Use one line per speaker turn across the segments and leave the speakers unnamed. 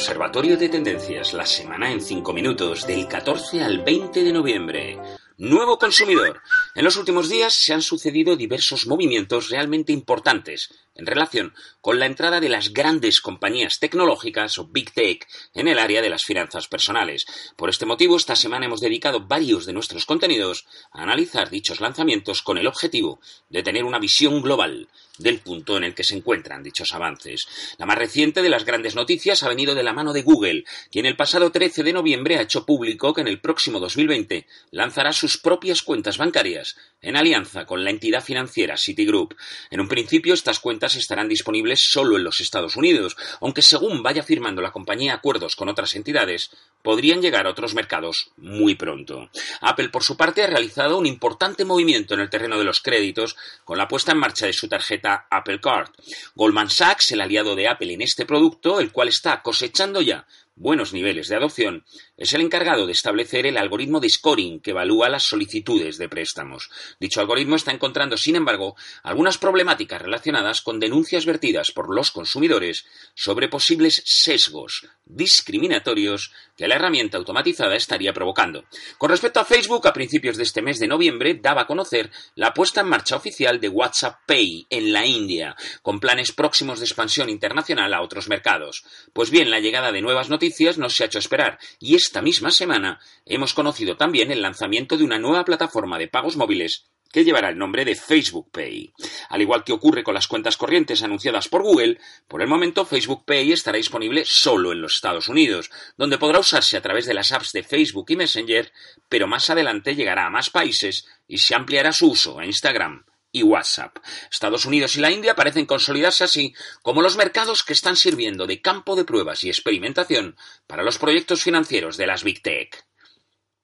Observatorio de Tendencias, la semana en 5 minutos, del 14 al 20 de noviembre. Nuevo consumidor. En los últimos días se han sucedido diversos movimientos realmente importantes en relación con la entrada de las grandes compañías tecnológicas o Big Tech en el área de las finanzas personales. Por este motivo, esta semana hemos dedicado varios de nuestros contenidos a analizar dichos lanzamientos con el objetivo de tener una visión global del punto en el que se encuentran dichos avances. La más reciente de las grandes noticias ha venido de la mano de Google, quien el pasado 13 de noviembre ha hecho público que en el próximo 2020 lanzará sus propias cuentas bancarias en alianza con la entidad financiera Citigroup. En un principio, estas cuentas estarán disponibles solo en los Estados Unidos, aunque según vaya firmando la compañía acuerdos con otras entidades, podrían llegar a otros mercados muy pronto. Apple, por su parte, ha realizado un importante movimiento en el terreno de los créditos con la puesta en marcha de su tarjeta Apple Card. Goldman Sachs, el aliado de Apple en este producto, el cual está cosechando ya buenos niveles de adopción, es el encargado de establecer el algoritmo de scoring que evalúa las solicitudes de préstamos. Dicho algoritmo está encontrando, sin embargo, algunas problemáticas relacionadas con denuncias vertidas por los consumidores sobre posibles sesgos discriminatorios que la herramienta automatizada estaría provocando. Con respecto a Facebook, a principios de este mes de noviembre daba a conocer la puesta en marcha oficial de WhatsApp Pay en la India, con planes próximos de expansión internacional a otros mercados. Pues bien, la llegada de nuevas noticias no se ha hecho esperar y esta misma semana hemos conocido también el lanzamiento de una nueva plataforma de pagos móviles que llevará el nombre de Facebook Pay. Al igual que ocurre con las cuentas corrientes anunciadas por Google, por el momento Facebook Pay estará disponible solo en los Estados Unidos, donde podrá usarse a través de las apps de Facebook y Messenger, pero más adelante llegará a más países y se ampliará su uso a Instagram y WhatsApp. Estados Unidos y la India parecen consolidarse así como los mercados que están sirviendo de campo de pruebas y experimentación para los proyectos financieros de las Big Tech.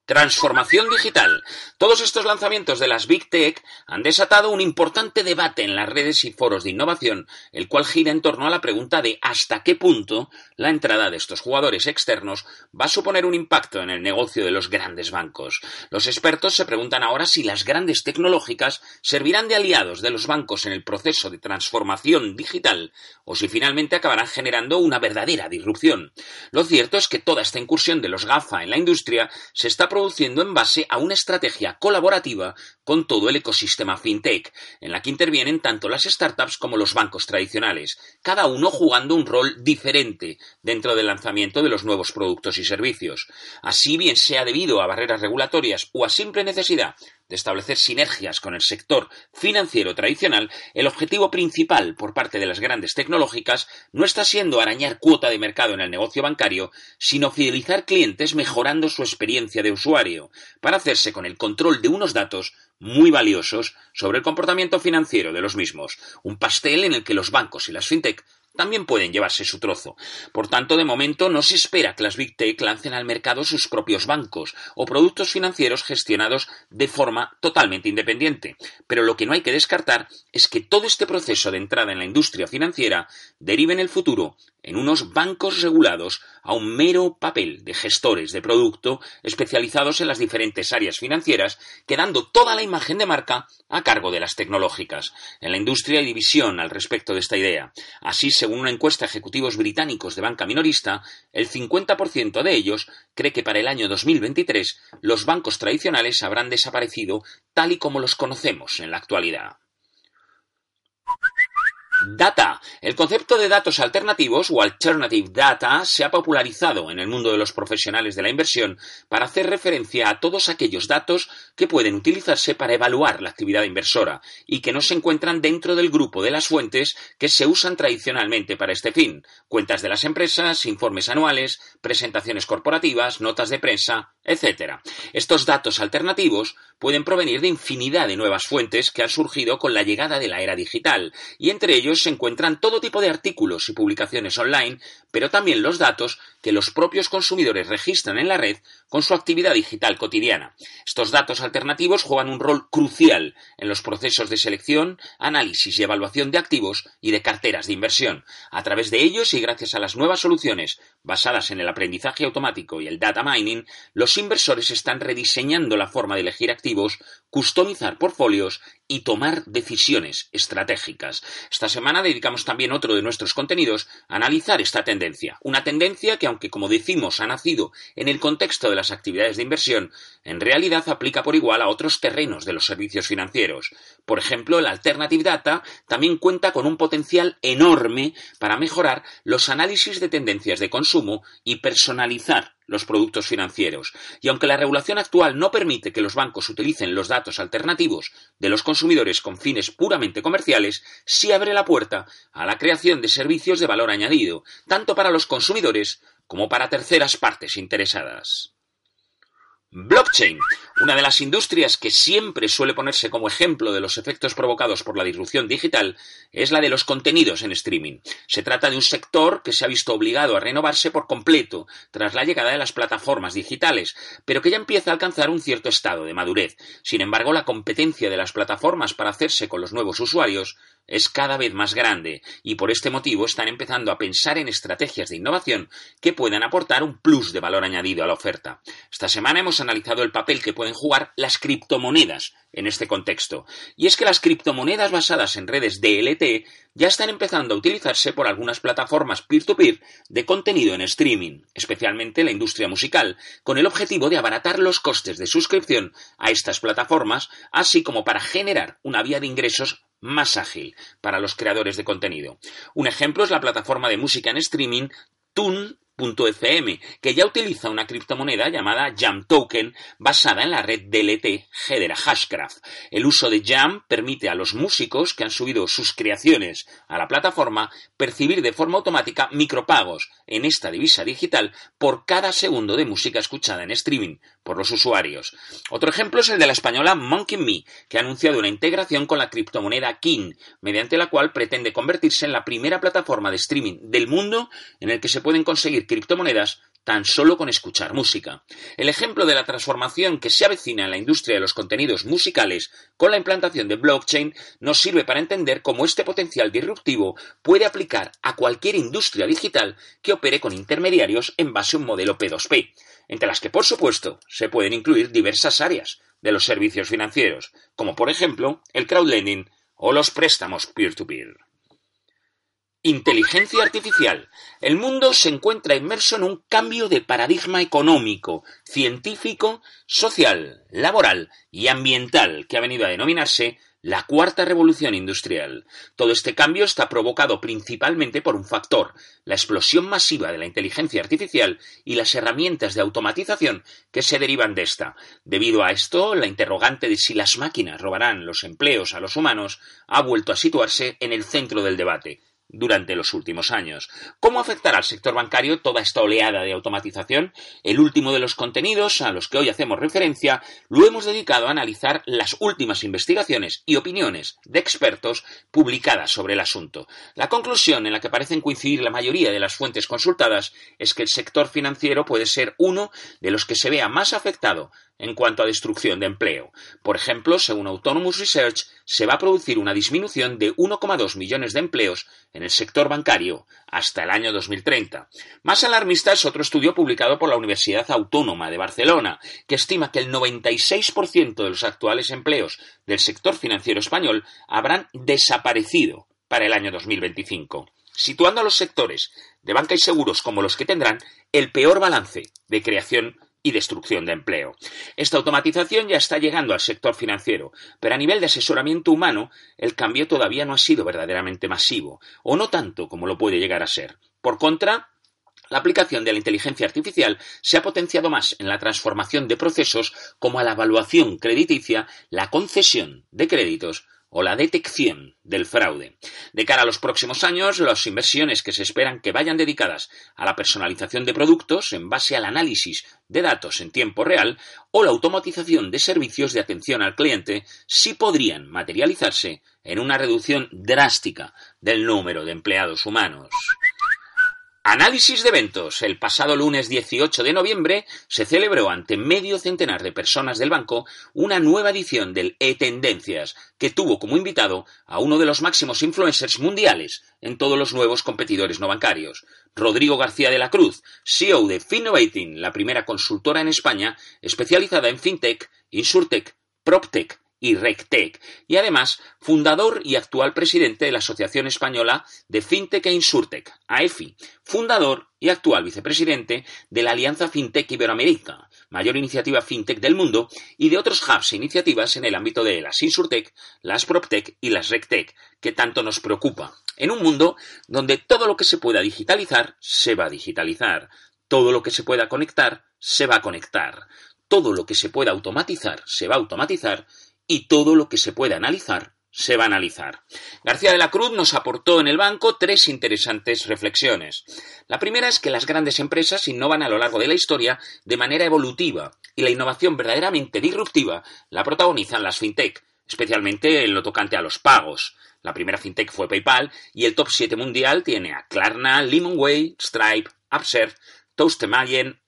Transformación digital. Todos estos lanzamientos de las Big Tech han desatado un importante debate en las redes y foros de innovación, el cual gira en torno a la pregunta de hasta qué punto la entrada de estos jugadores externos va a suponer un impacto en el negocio de los grandes bancos. Los expertos se preguntan ahora si las grandes tecnológicas servirán de aliados de los bancos en el proceso de transformación digital o si finalmente acabarán generando una verdadera disrupción. Lo cierto es que toda esta incursión de los GAFA en la industria se está produciendo en base a una estrategia colaborativa con todo el ecosistema fintech, en la que intervienen tanto las startups como los bancos tradicionales, cada uno jugando un rol diferente dentro del lanzamiento de los nuevos productos y servicios. Así bien sea debido a barreras regulatorias o a simple necesidad de establecer sinergias con el sector financiero tradicional, el objetivo principal por parte de las grandes tecnológicas no está siendo arañar cuota de mercado en el negocio bancario, sino fidelizar clientes mejorando su experiencia de usuario, para hacerse con el control de unos datos muy valiosos sobre el comportamiento financiero de los mismos, un pastel en el que los bancos y las fintech también pueden llevarse su trozo. Por tanto, de momento no se espera que las Big Tech lancen al mercado sus propios bancos o productos financieros gestionados de forma totalmente independiente. Pero lo que no hay que descartar es que todo este proceso de entrada en la industria financiera derive en el futuro en unos bancos regulados a un mero papel de gestores de producto especializados en las diferentes áreas financieras, quedando toda la imagen de marca a cargo de las tecnológicas. En la industria hay división al respecto de esta idea. Así se según una encuesta de ejecutivos británicos de banca minorista, el 50% de ellos cree que para el año 2023 los bancos tradicionales habrán desaparecido tal y como los conocemos en la actualidad. Data. El concepto de datos alternativos o alternative data se ha popularizado en el mundo de los profesionales de la inversión para hacer referencia a todos aquellos datos que pueden utilizarse para evaluar la actividad inversora y que no se encuentran dentro del grupo de las fuentes que se usan tradicionalmente para este fin. Cuentas de las empresas, informes anuales, presentaciones corporativas, notas de prensa, etc. Estos datos alternativos pueden provenir de infinidad de nuevas fuentes que han surgido con la llegada de la era digital y entre ellos se encuentran todo tipo de artículos y publicaciones online, pero también los datos que los propios consumidores registran en la red con su actividad digital cotidiana. Estos datos alternativos juegan un rol crucial en los procesos de selección, análisis y evaluación de activos y de carteras de inversión. A través de ellos y gracias a las nuevas soluciones basadas en el aprendizaje automático y el data mining, los inversores están rediseñando la forma de elegir activos, customizar portfolios y tomar decisiones estratégicas. Esta semana dedicamos también otro de nuestros contenidos a analizar esta tendencia. Una tendencia que, aunque como decimos ha nacido en el contexto de las actividades de inversión, en realidad aplica por igual a otros terrenos de los servicios financieros. Por ejemplo, el Alternative Data también cuenta con un potencial enorme para mejorar los análisis de tendencias de consumo y personalizar los productos financieros. Y aunque la regulación actual no permite que los bancos utilicen los datos alternativos de los consumidores con fines puramente comerciales, sí abre la puerta a la creación de servicios de valor añadido, tanto para los consumidores como para terceras partes interesadas. Blockchain, una de las industrias que siempre suele ponerse como ejemplo de los efectos provocados por la disrupción digital, es la de los contenidos en streaming. Se trata de un sector que se ha visto obligado a renovarse por completo tras la llegada de las plataformas digitales, pero que ya empieza a alcanzar un cierto estado de madurez. Sin embargo, la competencia de las plataformas para hacerse con los nuevos usuarios es cada vez más grande y por este motivo están empezando a pensar en estrategias de innovación que puedan aportar un plus de valor añadido a la oferta. Esta semana hemos analizado el papel que pueden jugar las criptomonedas en este contexto. Y es que las criptomonedas basadas en redes DLT ya están empezando a utilizarse por algunas plataformas peer-to-peer de contenido en streaming, especialmente la industria musical, con el objetivo de abaratar los costes de suscripción a estas plataformas, así como para generar una vía de ingresos más ágil para los creadores de contenido. Un ejemplo es la plataforma de música en streaming Tune .fm, que ya utiliza una criptomoneda llamada Jam Token basada en la red DLT Hedera Hashcraft. El uso de Jam permite a los músicos que han subido sus creaciones a la plataforma percibir de forma automática micropagos en esta divisa digital por cada segundo de música escuchada en streaming por los usuarios. Otro ejemplo es el de la española Monkey Me, que ha anunciado una integración con la criptomoneda King, mediante la cual pretende convertirse en la primera plataforma de streaming del mundo en el que se pueden conseguir criptomonedas tan solo con escuchar música. El ejemplo de la transformación que se avecina en la industria de los contenidos musicales con la implantación de blockchain nos sirve para entender cómo este potencial disruptivo puede aplicar a cualquier industria digital que opere con intermediarios en base a un modelo P2P, entre las que por supuesto se pueden incluir diversas áreas de los servicios financieros, como por ejemplo el crowdlending o los préstamos peer-to-peer. peer to peer Inteligencia artificial. El mundo se encuentra inmerso en un cambio de paradigma económico, científico, social, laboral y ambiental que ha venido a denominarse la cuarta revolución industrial. Todo este cambio está provocado principalmente por un factor, la explosión masiva de la inteligencia artificial y las herramientas de automatización que se derivan de esta. Debido a esto, la interrogante de si las máquinas robarán los empleos a los humanos ha vuelto a situarse en el centro del debate durante los últimos años. ¿Cómo afectará al sector bancario toda esta oleada de automatización? El último de los contenidos a los que hoy hacemos referencia lo hemos dedicado a analizar las últimas investigaciones y opiniones de expertos publicadas sobre el asunto. La conclusión en la que parecen coincidir la mayoría de las fuentes consultadas es que el sector financiero puede ser uno de los que se vea más afectado en cuanto a destrucción de empleo. Por ejemplo, según Autonomous Research, se va a producir una disminución de 1,2 millones de empleos en el sector bancario hasta el año 2030. Más alarmista es otro estudio publicado por la Universidad Autónoma de Barcelona, que estima que el 96% de los actuales empleos del sector financiero español habrán desaparecido para el año 2025, situando a los sectores de banca y seguros como los que tendrán el peor balance de creación y destrucción de empleo. Esta automatización ya está llegando al sector financiero, pero a nivel de asesoramiento humano el cambio todavía no ha sido verdaderamente masivo, o no tanto como lo puede llegar a ser. Por contra, la aplicación de la inteligencia artificial se ha potenciado más en la transformación de procesos como a la evaluación crediticia, la concesión de créditos o la detección del fraude. De cara a los próximos años, las inversiones que se esperan que vayan dedicadas a la personalización de productos en base al análisis de datos en tiempo real o la automatización de servicios de atención al cliente sí podrían materializarse en una reducción drástica del número de empleados humanos. Análisis de eventos. El pasado lunes 18 de noviembre se celebró ante medio centenar de personas del banco una nueva edición del E-Tendencias, que tuvo como invitado a uno de los máximos influencers mundiales en todos los nuevos competidores no bancarios, Rodrigo García de la Cruz, CEO de Finnovating, la primera consultora en España especializada en FinTech, InsurTech, PropTech y RecTech, y además fundador y actual presidente de la Asociación Española de FinTech e Insurtech, AEFI, fundador y actual vicepresidente de la Alianza FinTech Iberoamérica, mayor iniciativa FinTech del mundo, y de otros hubs e iniciativas en el ámbito de las Insurtech, las PropTech y las RecTech, que tanto nos preocupa, en un mundo donde todo lo que se pueda digitalizar se va a digitalizar, todo lo que se pueda conectar se va a conectar, todo lo que se pueda automatizar se va a automatizar y todo lo que se puede analizar se va a analizar. García de la Cruz nos aportó en el banco tres interesantes reflexiones. La primera es que las grandes empresas innovan a lo largo de la historia de manera evolutiva y la innovación verdaderamente disruptiva la protagonizan las fintech, especialmente en lo tocante a los pagos. La primera fintech fue PayPal y el top 7 mundial tiene a Klarna, Lemonway, Stripe, Upserve,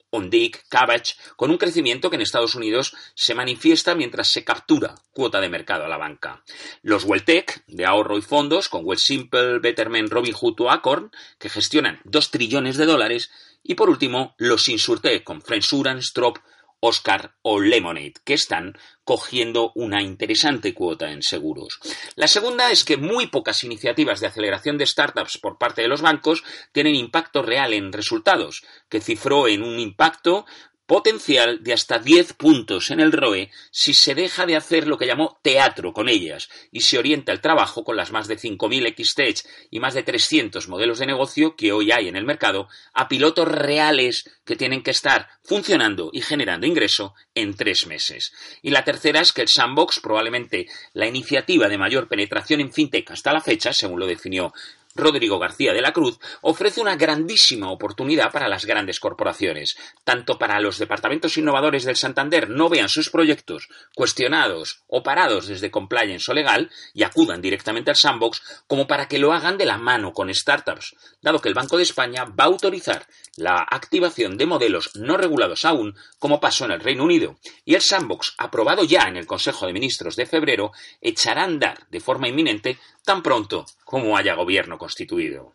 Toastemayen, Ondic, Cabbage, con un crecimiento que en Estados Unidos se manifiesta mientras se captura cuota de mercado a la banca. Los Welltech, de ahorro y fondos, con Wellsimple, Betterment, Robinhood o Acorn, que gestionan 2 trillones de dólares, y por último, los Insurtech, con Frensuran, Strop, Oscar o Lemonade, que están cogiendo una interesante cuota en seguros. La segunda es que muy pocas iniciativas de aceleración de startups por parte de los bancos tienen impacto real en resultados, que cifró en un impacto potencial de hasta 10 puntos en el ROE si se deja de hacer lo que llamó teatro con ellas y se orienta el trabajo con las más de 5.000 XTech y más de 300 modelos de negocio que hoy hay en el mercado a pilotos reales que tienen que estar funcionando y generando ingreso en tres meses. Y la tercera es que el Sandbox, probablemente la iniciativa de mayor penetración en fintech hasta la fecha, según lo definió Rodrigo García de la Cruz, ofrece una grandísima oportunidad para las grandes corporaciones, tanto para los departamentos innovadores del Santander no vean sus proyectos cuestionados o parados desde compliance o legal y acudan directamente al sandbox, como para que lo hagan de la mano con startups, dado que el Banco de España va a autorizar la activación de modelos no regulados aún, como pasó en el Reino Unido, y el sandbox, aprobado ya en el Consejo de Ministros de febrero, echará a andar de forma inminente tan pronto como haya gobierno constituido.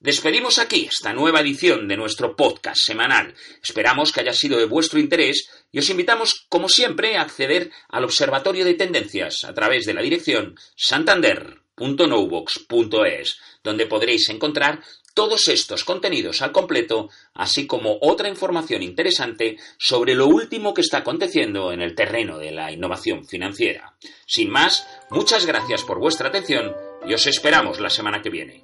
Despedimos aquí esta nueva edición de nuestro podcast semanal. Esperamos que haya sido de vuestro interés y os invitamos, como siempre, a acceder al Observatorio de Tendencias a través de la dirección santander.novox.es, donde podréis encontrar todos estos contenidos al completo, así como otra información interesante sobre lo último que está aconteciendo en el terreno de la innovación financiera. Sin más, muchas gracias por vuestra atención y os esperamos la semana que viene.